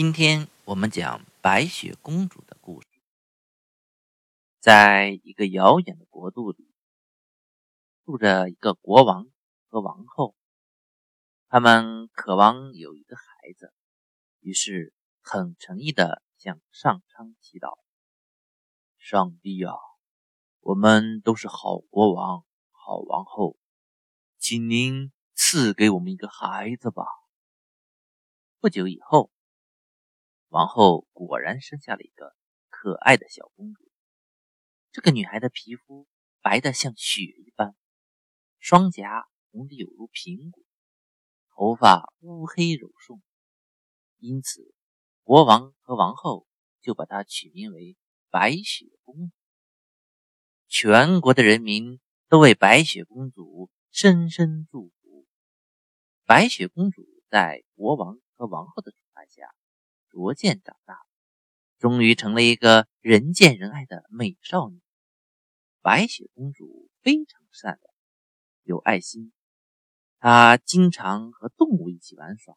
今天我们讲白雪公主的故事。在一个遥远的国度里，住着一个国王和王后，他们渴望有一个孩子，于是很诚意的向上苍祈祷：“上帝啊，我们都是好国王、好王后，请您赐给我们一个孩子吧。”不久以后。王后果然生下了一个可爱的小公主。这个女孩的皮肤白得像雪一般，双颊红得有如苹果，头发乌黑柔顺，因此国王和王后就把她取名为白雪公主。全国的人民都为白雪公主深深祝福。白雪公主在国王和王后的宠爱下。逐渐长大，终于成了一个人见人爱的美少女。白雪公主非常善良，有爱心。她经常和动物一起玩耍。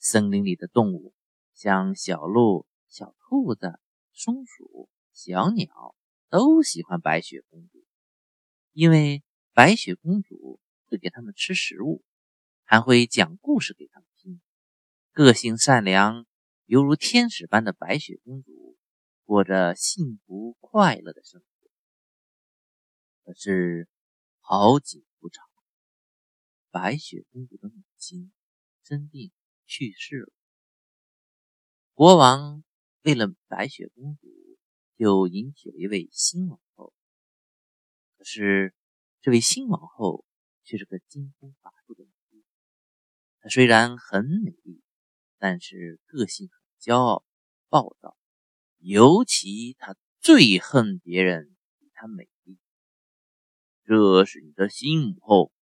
森林里的动物，像小鹿、小兔子、松鼠、小鸟，都喜欢白雪公主，因为白雪公主会给他们吃食物，还会讲故事给他们听，个性善良。犹如天使般的白雪公主，过着幸福快乐的生活。可是好景不长，白雪公主的母亲生病去世了。国王为了白雪公主，就迎娶了一位新王后。可是这位新王后却是个金风法术的女人。她虽然很美丽，但是个性很。骄傲、暴躁，尤其他最恨别人比他美丽。这是你的新母后。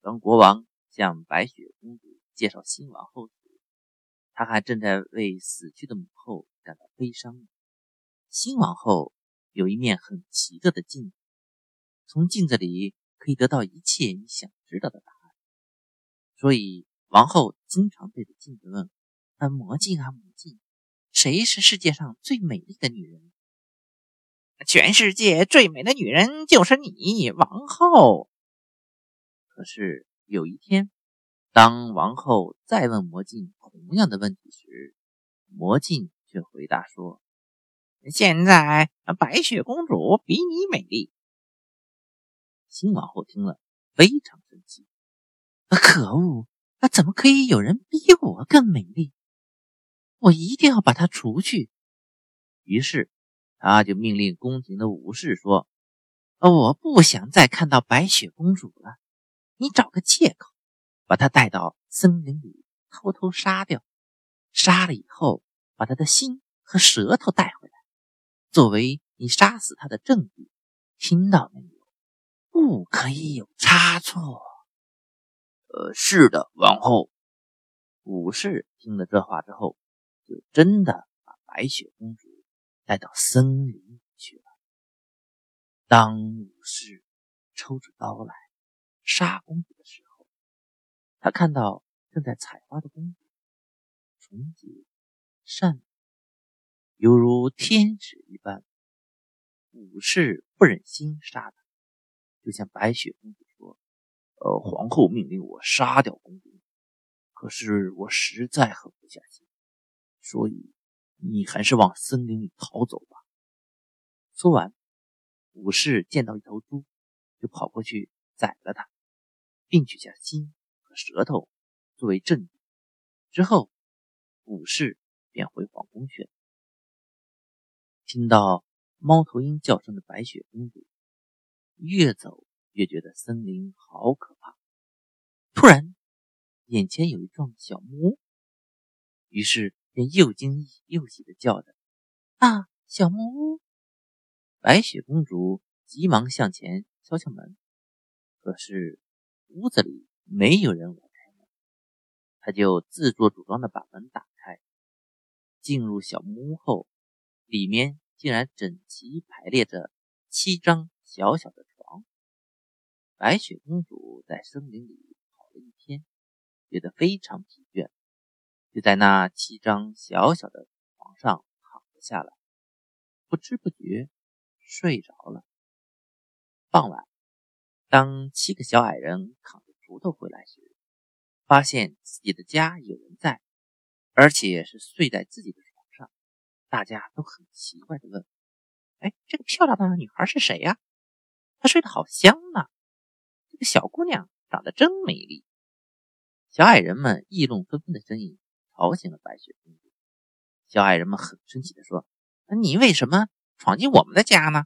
当国王向白雪公主介绍新王后时，他还正在为死去的母后感到悲伤。新王后有一面很奇特的镜子，从镜子里可以得到一切你想知道的答案。所以王后经常对着镜子问。啊，魔镜啊，魔，谁是世界上最美丽的女人？全世界最美的女人就是你，王后。可是有一天，当王后再问魔镜同样的问题时，魔镜却回答说：“现在白雪公主比你美丽。”新王后听了非常生气：“可恶！啊，怎么可以有人比我更美丽？”我一定要把他除去。于是，他就命令宫廷的武士说：“我不想再看到白雪公主了。你找个借口，把她带到森林里偷偷杀掉。杀了以后，把她的心和舌头带回来，作为你杀死她的证据。听到没有？不可以有差错。”呃，是的，王后。武士听了这话之后。就真的把白雪公主带到森林里去了。当武士抽出刀来杀公主的时候，他看到正在采花的公主，纯洁善良，犹如天使一般。武士不忍心杀她，就向白雪公主说：“呃，皇后命令我杀掉公主，可是我实在狠不下心。”所以，你还是往森林里逃走吧。说完，武士见到一头猪，就跑过去宰了它，并取下心和舌头作为证据。之后，武士便回皇宫去了。听到猫头鹰叫声的白雪公主，越走越觉得森林好可怕。突然，眼前有一幢小木屋，于是。便又惊又喜的叫着：“啊，小木屋！”白雪公主急忙向前敲敲门，可是屋子里没有人来开门。她就自作主张的把门打开，进入小木屋后，里面竟然整齐排列着七张小小的床。白雪公主在森林里跑了一天，觉得非常疲。就在那七张小小的床上躺了下来，不知不觉睡着了。傍晚，当七个小矮人扛着锄头回来时，发现自己的家有人在，而且是睡在自己的床上，大家都很奇怪的问：“哎，这个漂亮的女孩是谁呀？她睡得好香啊！这个小姑娘长得真美丽。”小矮人们议论纷纷的声音吵醒了白雪公主。小矮人们很生气的说：“那你为什么闯进我们的家呢？”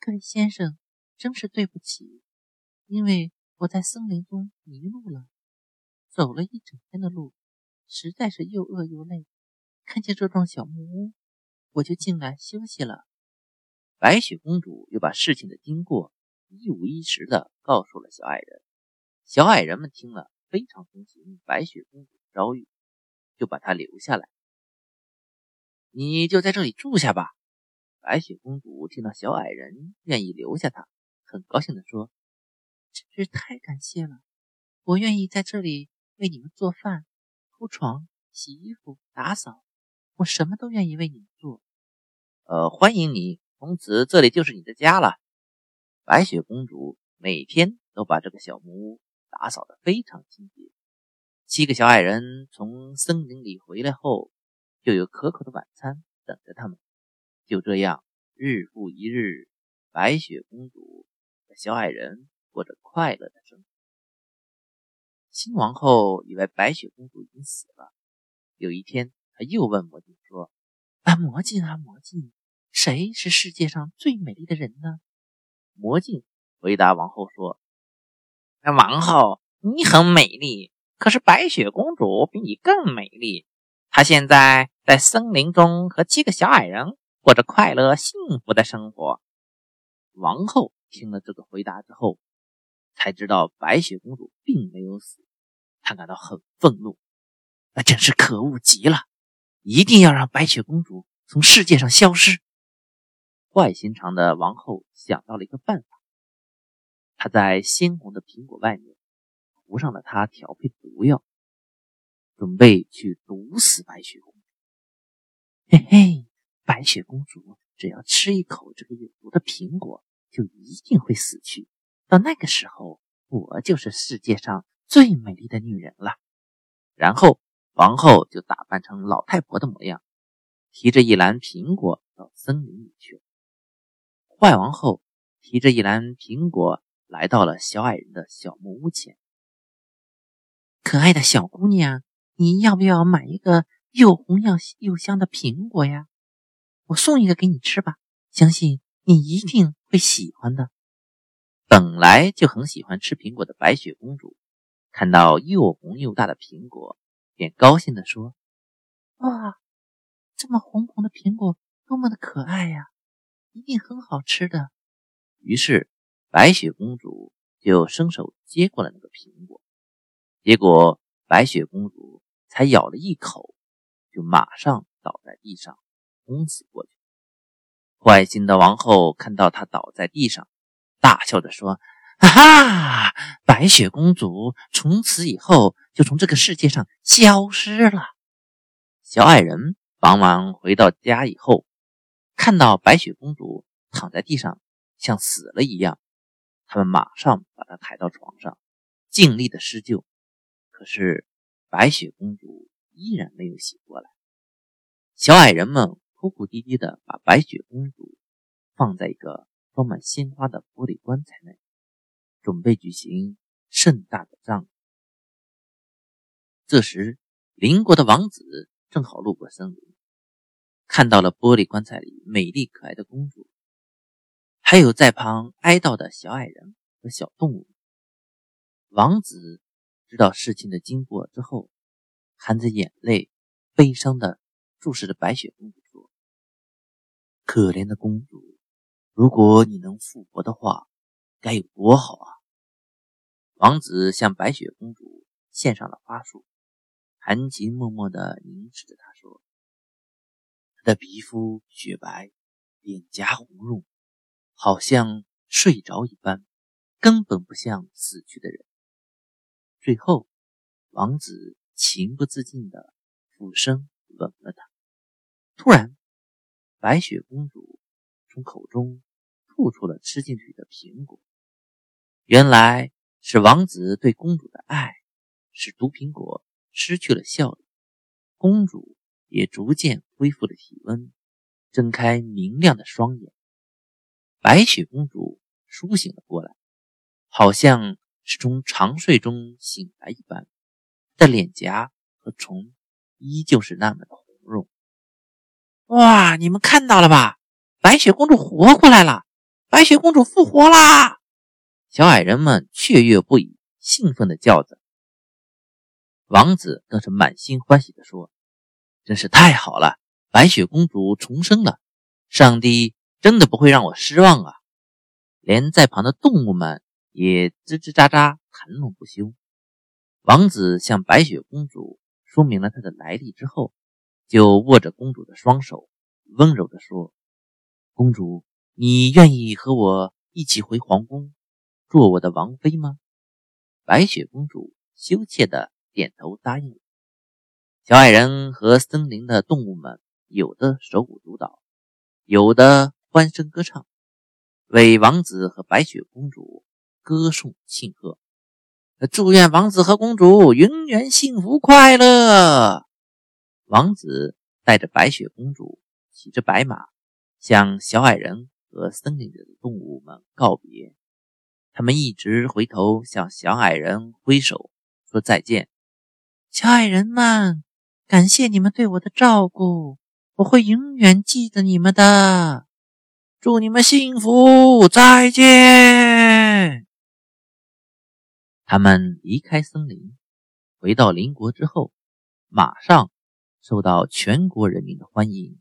各位先生，真是对不起，因为我在森林中迷路了，走了一整天的路，实在是又饿又累。看见这幢小木屋，我就进来休息了。白雪公主又把事情的经过一五一十的告诉了小矮人。小矮人们听了，非常同情白雪公主遭遇，就把她留下来。你就在这里住下吧。白雪公主听到小矮人愿意留下她，很高兴地说：“真是太感谢了！我愿意在这里为你们做饭、铺床、洗衣服、打扫，我什么都愿意为你们做。”呃，欢迎你，从此这里就是你的家了。白雪公主每天都把这个小木屋打扫得非常清洁。七个小矮人从森林里回来后，就有可口的晚餐等着他们。就这样，日复一日，白雪公主和小矮人过着快乐的生活。新王后以为白雪公主已经死了。有一天，她又问魔镜说：“啊，魔镜啊，魔镜，谁是世界上最美丽的人呢？”魔镜回答王后说：“王后，你很美丽，可是白雪公主比你更美丽。她现在在森林中和七个小矮人。”过着快乐幸福的生活。王后听了这个回答之后，才知道白雪公主并没有死，她感到很愤怒，那真是可恶极了！一定要让白雪公主从世界上消失。坏心肠的王后想到了一个办法，她在鲜红的苹果外面涂上了他调配毒药，准备去毒死白雪公主。嘿嘿。白雪公主只要吃一口这个有毒的苹果，就一定会死去。到那个时候，我就是世界上最美丽的女人了。然后，王后就打扮成老太婆的模样，提着一篮苹果到森林里去了。坏王后提着一篮苹果来到了小矮人的小木屋前。可爱的小姑娘，你要不要买一个又红又又香的苹果呀？我送一个给你吃吧，相信你一定会喜欢的。本来就很喜欢吃苹果的白雪公主，看到又红又大的苹果，便高兴地说：“哇，这么红红的苹果，多么的可爱呀！一定很好吃的。”于是，白雪公主就伸手接过了那个苹果，结果白雪公主才咬了一口，就马上倒在地上。昏死过去。坏心的王后看到他倒在地上，大笑着说：“哈哈，白雪公主从此以后就从这个世界上消失了。”小矮人忙忙回到家以后，看到白雪公主躺在地上像死了一样，他们马上把她抬到床上，尽力的施救。可是白雪公主依然没有醒过来。小矮人们。哭哭啼啼的把白雪公主放在一个装满鲜花的玻璃棺材内，准备举行盛大的葬礼。这时，邻国的王子正好路过森林，看到了玻璃棺材里美丽可爱的公主，还有在旁哀悼的小矮人和小动物。王子知道事情的经过之后，含着眼泪，悲伤的注视着白雪公主说。可怜的公主，如果你能复活的话，该有多好啊！王子向白雪公主献上了花束，含情脉脉地凝视着她，说：“她的皮肤雪白，脸颊红润，好像睡着一般，根本不像死去的人。”最后，王子情不自禁的俯身吻了她。突然，白雪公主从口中吐出了吃进去的苹果。原来是王子对公主的爱，使毒苹果失去了效力，公主也逐渐恢复了体温，睁开明亮的双眼。白雪公主苏醒了过来，好像是从长睡中醒来一般，但脸颊和唇依旧是那么的红润。哇，你们看到了吧？白雪公主活过来了！白雪公主复活啦！小矮人们雀跃不已，兴奋地叫着。王子更是满心欢喜地说：“真是太好了，白雪公主重生了！上帝真的不会让我失望啊！”连在旁的动物们也吱吱喳喳谈论不休。王子向白雪公主说明了他的来历之后，就握着公主的双手，温柔地说：“公主，你愿意和我一起回皇宫？”做我的王妃吗？白雪公主羞怯的点头答应。小矮人和森林的动物们，有的手舞足蹈，有的欢声歌唱，为王子和白雪公主歌颂庆贺，祝愿王子和公主永远幸福快乐。王子带着白雪公主，骑着白马，向小矮人和森林里的动物们告别。他们一直回头向小矮人挥手说再见。小矮人们，感谢你们对我的照顾，我会永远记得你们的。祝你们幸福，再见。他们离开森林，回到邻国之后，马上受到全国人民的欢迎。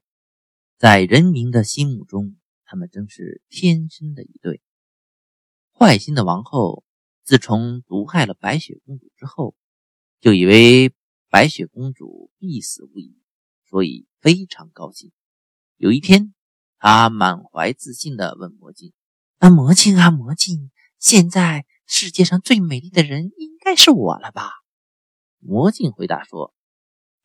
在人民的心目中，他们真是天生的一对。坏心的王后自从毒害了白雪公主之后，就以为白雪公主必死无疑，所以非常高兴。有一天，她满怀自信地问魔镜：“啊，魔镜啊，魔镜，现在世界上最美丽的人应该是我了吧？”魔镜回答说：“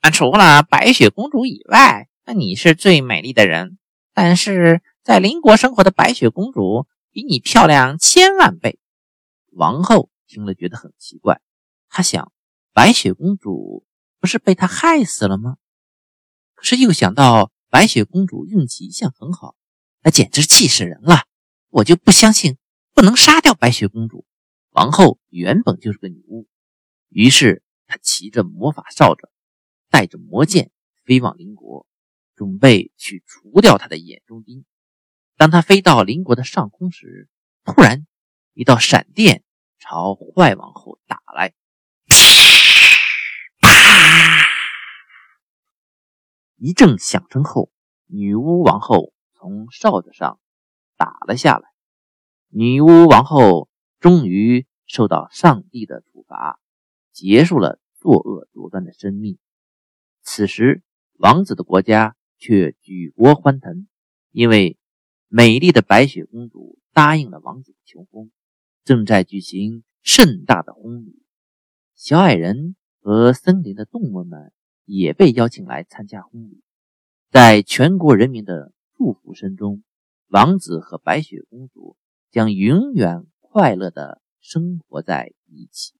啊，除了白雪公主以外，那你是最美丽的人。但是在邻国生活的白雪公主。”比你漂亮千万倍。王后听了觉得很奇怪，她想，白雪公主不是被他害死了吗？可是又想到白雪公主运气一向很好，那简直气死人了。我就不相信不能杀掉白雪公主。王后原本就是个女巫，于是她骑着魔法扫帚，带着魔剑飞往邻国，准备去除掉她的眼中钉。当她飞到邻国的上空时，突然一道闪电朝坏王后打来，一阵响声后，女巫王后从哨子上打了下来。女巫王后终于受到上帝的处罚，结束了作恶多端的生命。此时，王子的国家却举国欢腾，因为。美丽的白雪公主答应了王子的求婚，正在举行盛大的婚礼。小矮人和森林的动物们也被邀请来参加婚礼。在全国人民的祝福声中，王子和白雪公主将永远快乐的生活在一起。